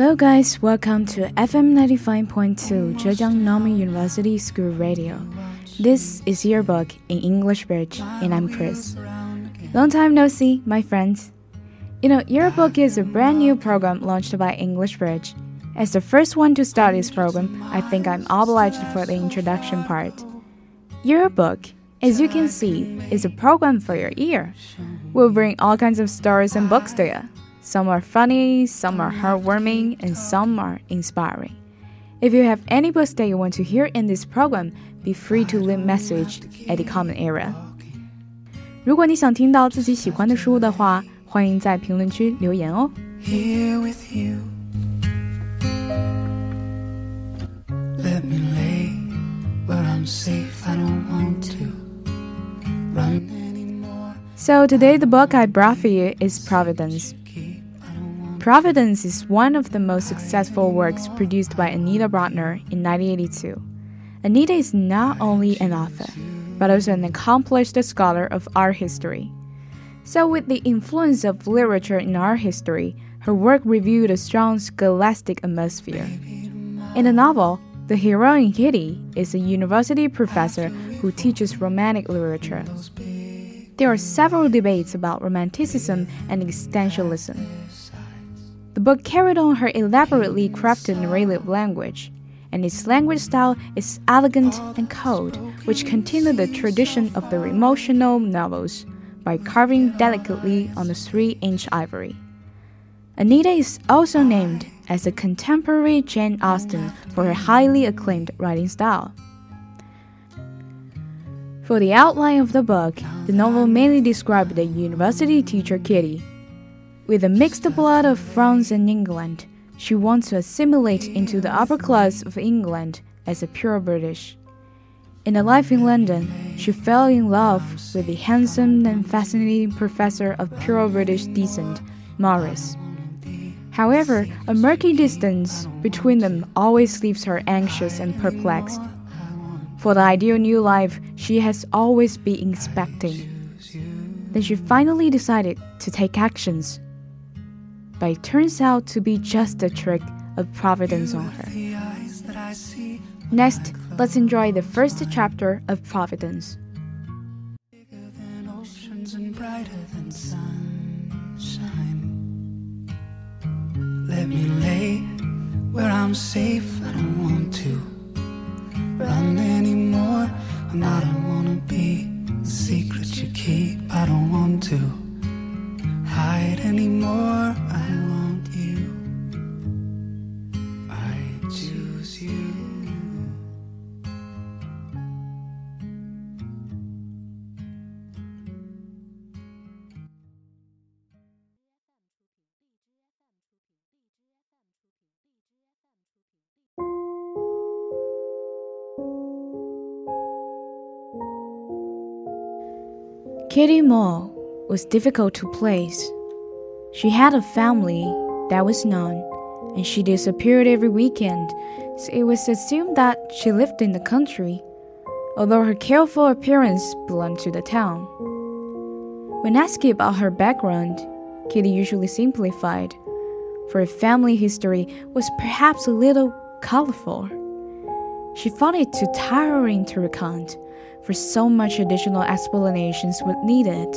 Hello, guys. Welcome to FM 95.2 Zhejiang Normal University School Radio. This is your book in English Bridge, and I'm Chris. Long time no see, my friends. You know, Yearbook is a brand new program launched by English Bridge. As the first one to start this program, I think I'm obliged for the introduction part. Yearbook, as you can see, is a program for your ear. We'll bring all kinds of stories and books to you. Some are funny, some are heartwarming, and some are inspiring. If you have any books that you want to hear in this program, be free to leave message at the comment area. 如果你想听到自己喜欢的书的话，欢迎在评论区留言哦。Here with you. Let me lay where I'm safe. I don't want to run anymore. So today the book I brought for you is Providence. Providence is one of the most successful works produced by Anita Brookner in 1982. Anita is not only an author, but also an accomplished scholar of art history. So, with the influence of literature in art history, her work revealed a strong scholastic atmosphere. In the novel, the heroine Kitty is a university professor who teaches romantic literature. There are several debates about romanticism and existentialism. The book carried on her elaborately crafted narrative language, and its language style is elegant and cold, which continued the tradition of the emotional novels by carving delicately on the three inch ivory. Anita is also named as a contemporary Jane Austen for her highly acclaimed writing style. For the outline of the book, the novel mainly described the university teacher Kitty with a mixed blood of France and England, she wants to assimilate into the upper class of England as a pure British. In a life in London, she fell in love with the handsome and fascinating professor of pure British descent, Morris. However, a murky distance between them always leaves her anxious and perplexed. For the ideal new life she has always been expecting. Then she finally decided to take actions but it turns out to be just a trick of Providence on her. Next, let's enjoy the first chapter of Providence. Let me lay where I'm safe. I don't want to run anymore. And I don't wanna be the secret you keep. I don't want to hide anymore. Kitty Moore was difficult to place. She had a family that was known, and she disappeared every weekend, so it was assumed that she lived in the country, although her careful appearance belonged to the town. When asked about her background, Kitty usually simplified, for her family history was perhaps a little colorful. She found it too tiring to recount for so much additional explanations were needed.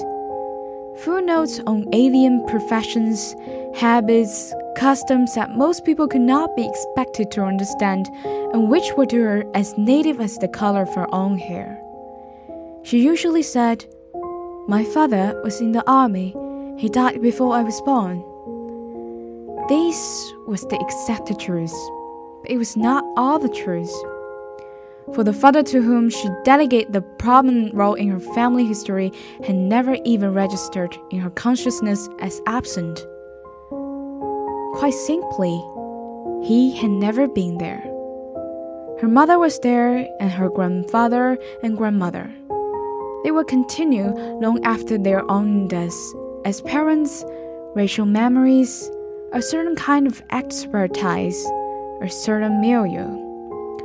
Footnotes on alien professions, habits, customs that most people could not be expected to understand, and which were to her as native as the color of her own hair. She usually said, My father was in the army. He died before I was born. This was the exact truth, but it was not all the truth for the father to whom she delegated the prominent role in her family history had never even registered in her consciousness as absent. Quite simply, he had never been there. Her mother was there, and her grandfather and grandmother. They would continue long after their own deaths, as parents, racial memories, a certain kind of expertise, a certain milieu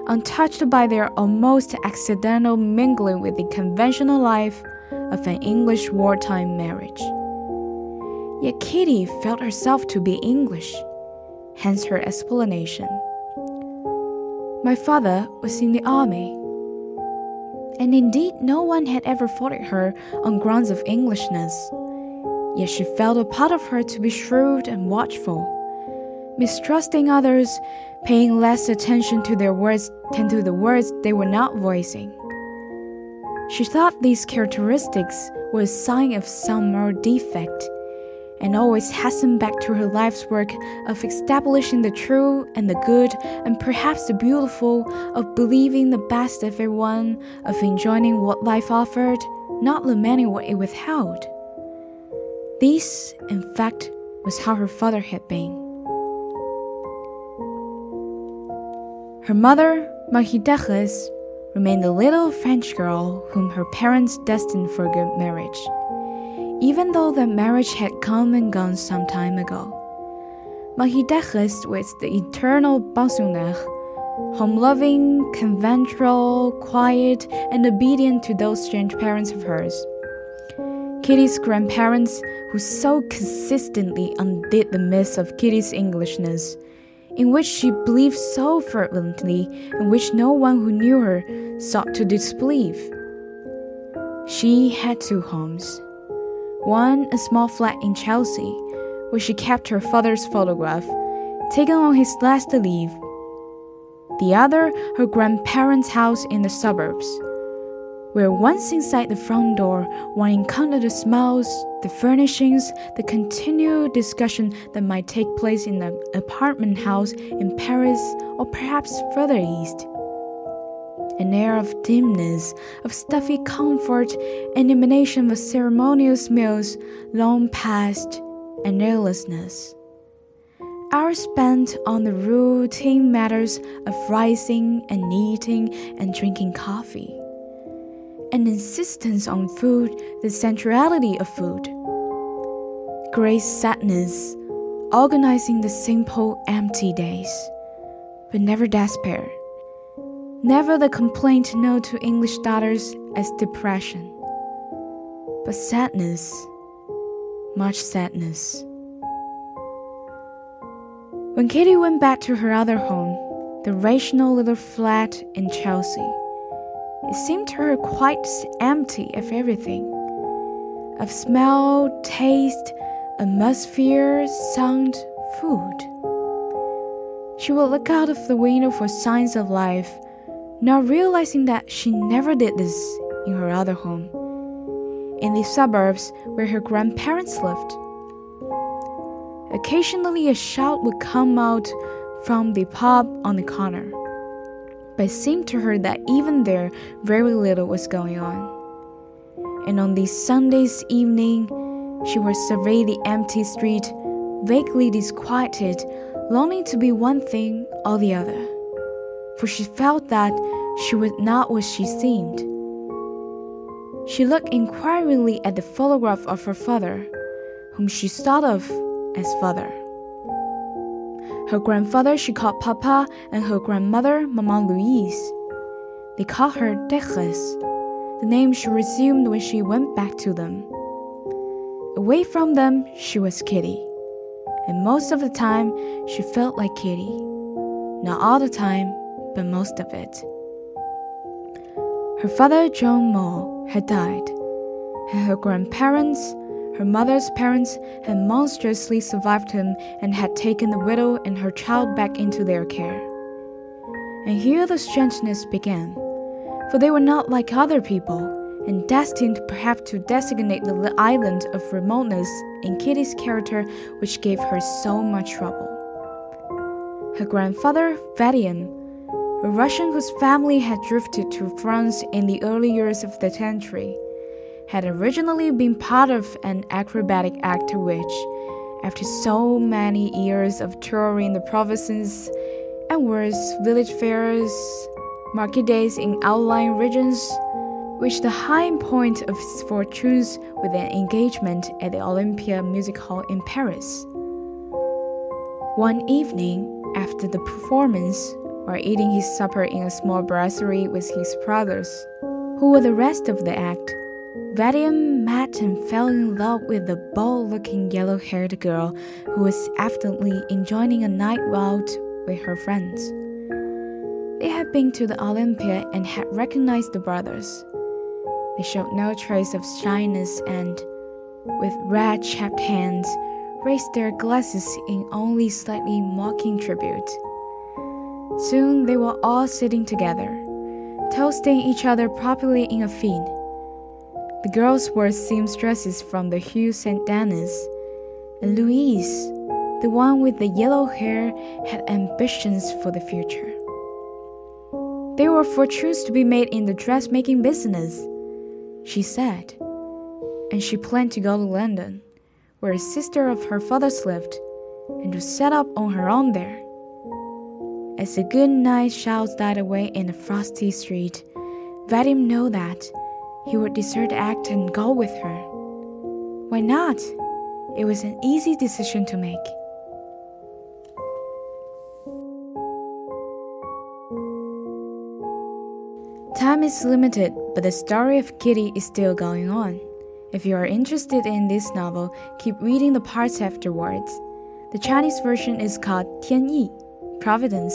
untouched by their almost accidental mingling with the conventional life of an English wartime marriage. Yet Kitty felt herself to be English. hence her explanation. My father was in the army. And indeed, no one had ever faulted her on grounds of Englishness. Yet she felt a part of her to be shrewd and watchful, mistrusting others, paying less attention to their words than to the words they were not voicing. She thought these characteristics were a sign of some moral defect and always hastened back to her life's work of establishing the true and the good and perhaps the beautiful, of believing the best of everyone, of enjoying what life offered, not lamenting what it withheld. This, in fact, was how her father had been. Her mother, Marie remained the little French girl whom her parents destined for a good marriage even though the marriage had come and gone some time ago. Mahidechis was the eternal pensionnaire, home-loving, conventional, quiet, and obedient to those strange parents of hers. Kitty's grandparents, who so consistently undid the myths of Kitty's Englishness, in which she believed so fervently, and which no one who knew her sought to disbelieve. She had two homes one, a small flat in Chelsea, where she kept her father's photograph, taken on his last leave. The other, her grandparents' house in the suburbs, where once inside the front door, one encountered the smells, the furnishings, the continual discussion that might take place in an apartment house in Paris or perhaps further east an air of dimness, of stuffy comfort, an emanation of ceremonious meals long past, and airlessness. Hours spent on the routine matters of rising and eating and drinking coffee. An insistence on food, the centrality of food. Great sadness, organizing the simple, empty days, but never despair Never the complaint known to English daughters as depression, but sadness, much sadness. When Kitty went back to her other home, the rational little flat in Chelsea, it seemed to her quite empty of everything of smell, taste, atmosphere, sound, food. She would look out of the window for signs of life not realizing that she never did this in her other home, in the suburbs where her grandparents lived. Occasionally, a shout would come out from the pub on the corner, but it seemed to her that even there very little was going on. And on these Sundays evening, she would survey the empty street, vaguely disquieted, longing to be one thing or the other for she felt that she was not what she seemed. She looked inquiringly at the photograph of her father, whom she thought of as father. Her grandfather she called Papa, and her grandmother Maman Louise. They called her Thérèse, the name she resumed when she went back to them. Away from them, she was Kitty, and most of the time she felt like Kitty. Not all the time, but most of it. Her father, John Moore, had died, and her grandparents, her mother's parents, had monstrously survived him and had taken the widow and her child back into their care. And here the strangeness began, for they were not like other people, and destined perhaps to designate the island of remoteness in Kitty's character which gave her so much trouble. Her grandfather, Vadim, a Russian whose family had drifted to France in the early years of the century, had originally been part of an acrobatic act which, after so many years of touring the provinces and worse, village fairs, market days in outlying regions, reached the high point of his fortunes with an engagement at the Olympia Music Hall in Paris. One evening, after the performance, while eating his supper in a small brasserie with his brothers. Who were the rest of the act? Vadim met and fell in love with the bold looking yellow haired girl who was evidently enjoying a night out with her friends. They had been to the Olympia and had recognized the brothers. They showed no trace of shyness and, with red chapped hands, raised their glasses in only slightly mocking tribute. Soon they were all sitting together, toasting each other properly in a feed. The girls were seamstresses from the Rue St. Denis, and Louise, the one with the yellow hair, had ambitions for the future. They were fortunes to be made in the dressmaking business, she said, and she planned to go to London, where a sister of her father's lived, and to set up on her own there. As the good night shouts died away in the frosty street, Vadim knew that he would desert Act and go with her. Why not? It was an easy decision to make. Time is limited, but the story of Kitty is still going on. If you are interested in this novel, keep reading the parts afterwards. The Chinese version is called Tian Yi, Providence.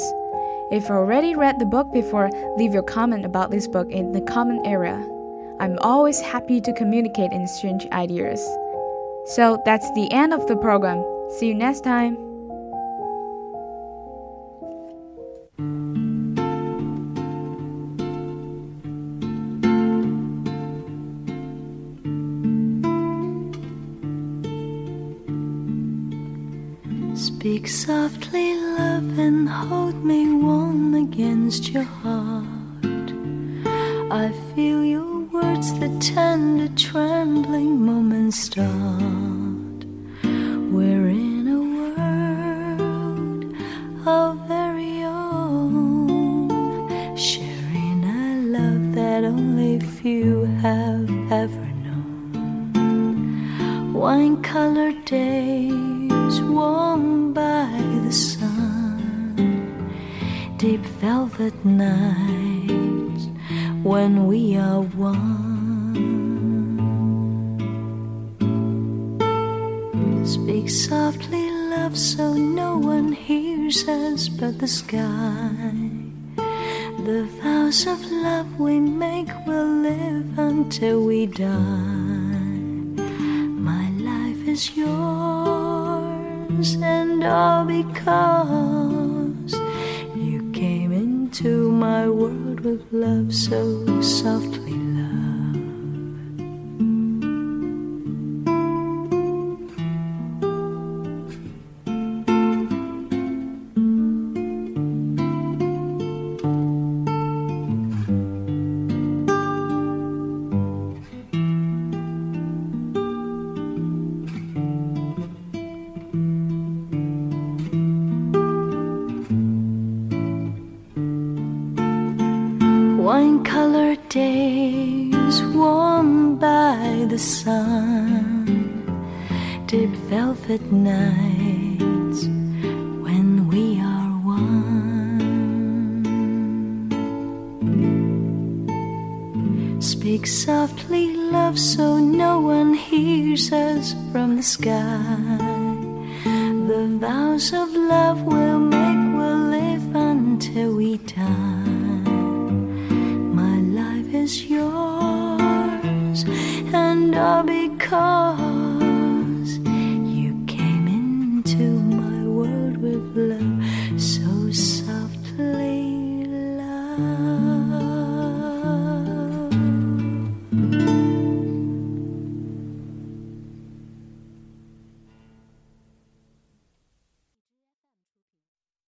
If you already read the book before, leave your comment about this book in the comment area. I'm always happy to communicate and exchange ideas. So that's the end of the program. See you next time. Speak softly, love, and hold me warm against your heart. Of very own, sharing a love that only few have ever known. Wine colored days warmed by the sun, deep velvet nights when we are one. Speak softly, love, so no one hears us but the sky. The vows of love we make will live until we die. My life is yours, and all because you came into my world with love so softly the sun, deep velvet nights when we are one. Speak softly, love, so no one hears us from the sky. The vows of love will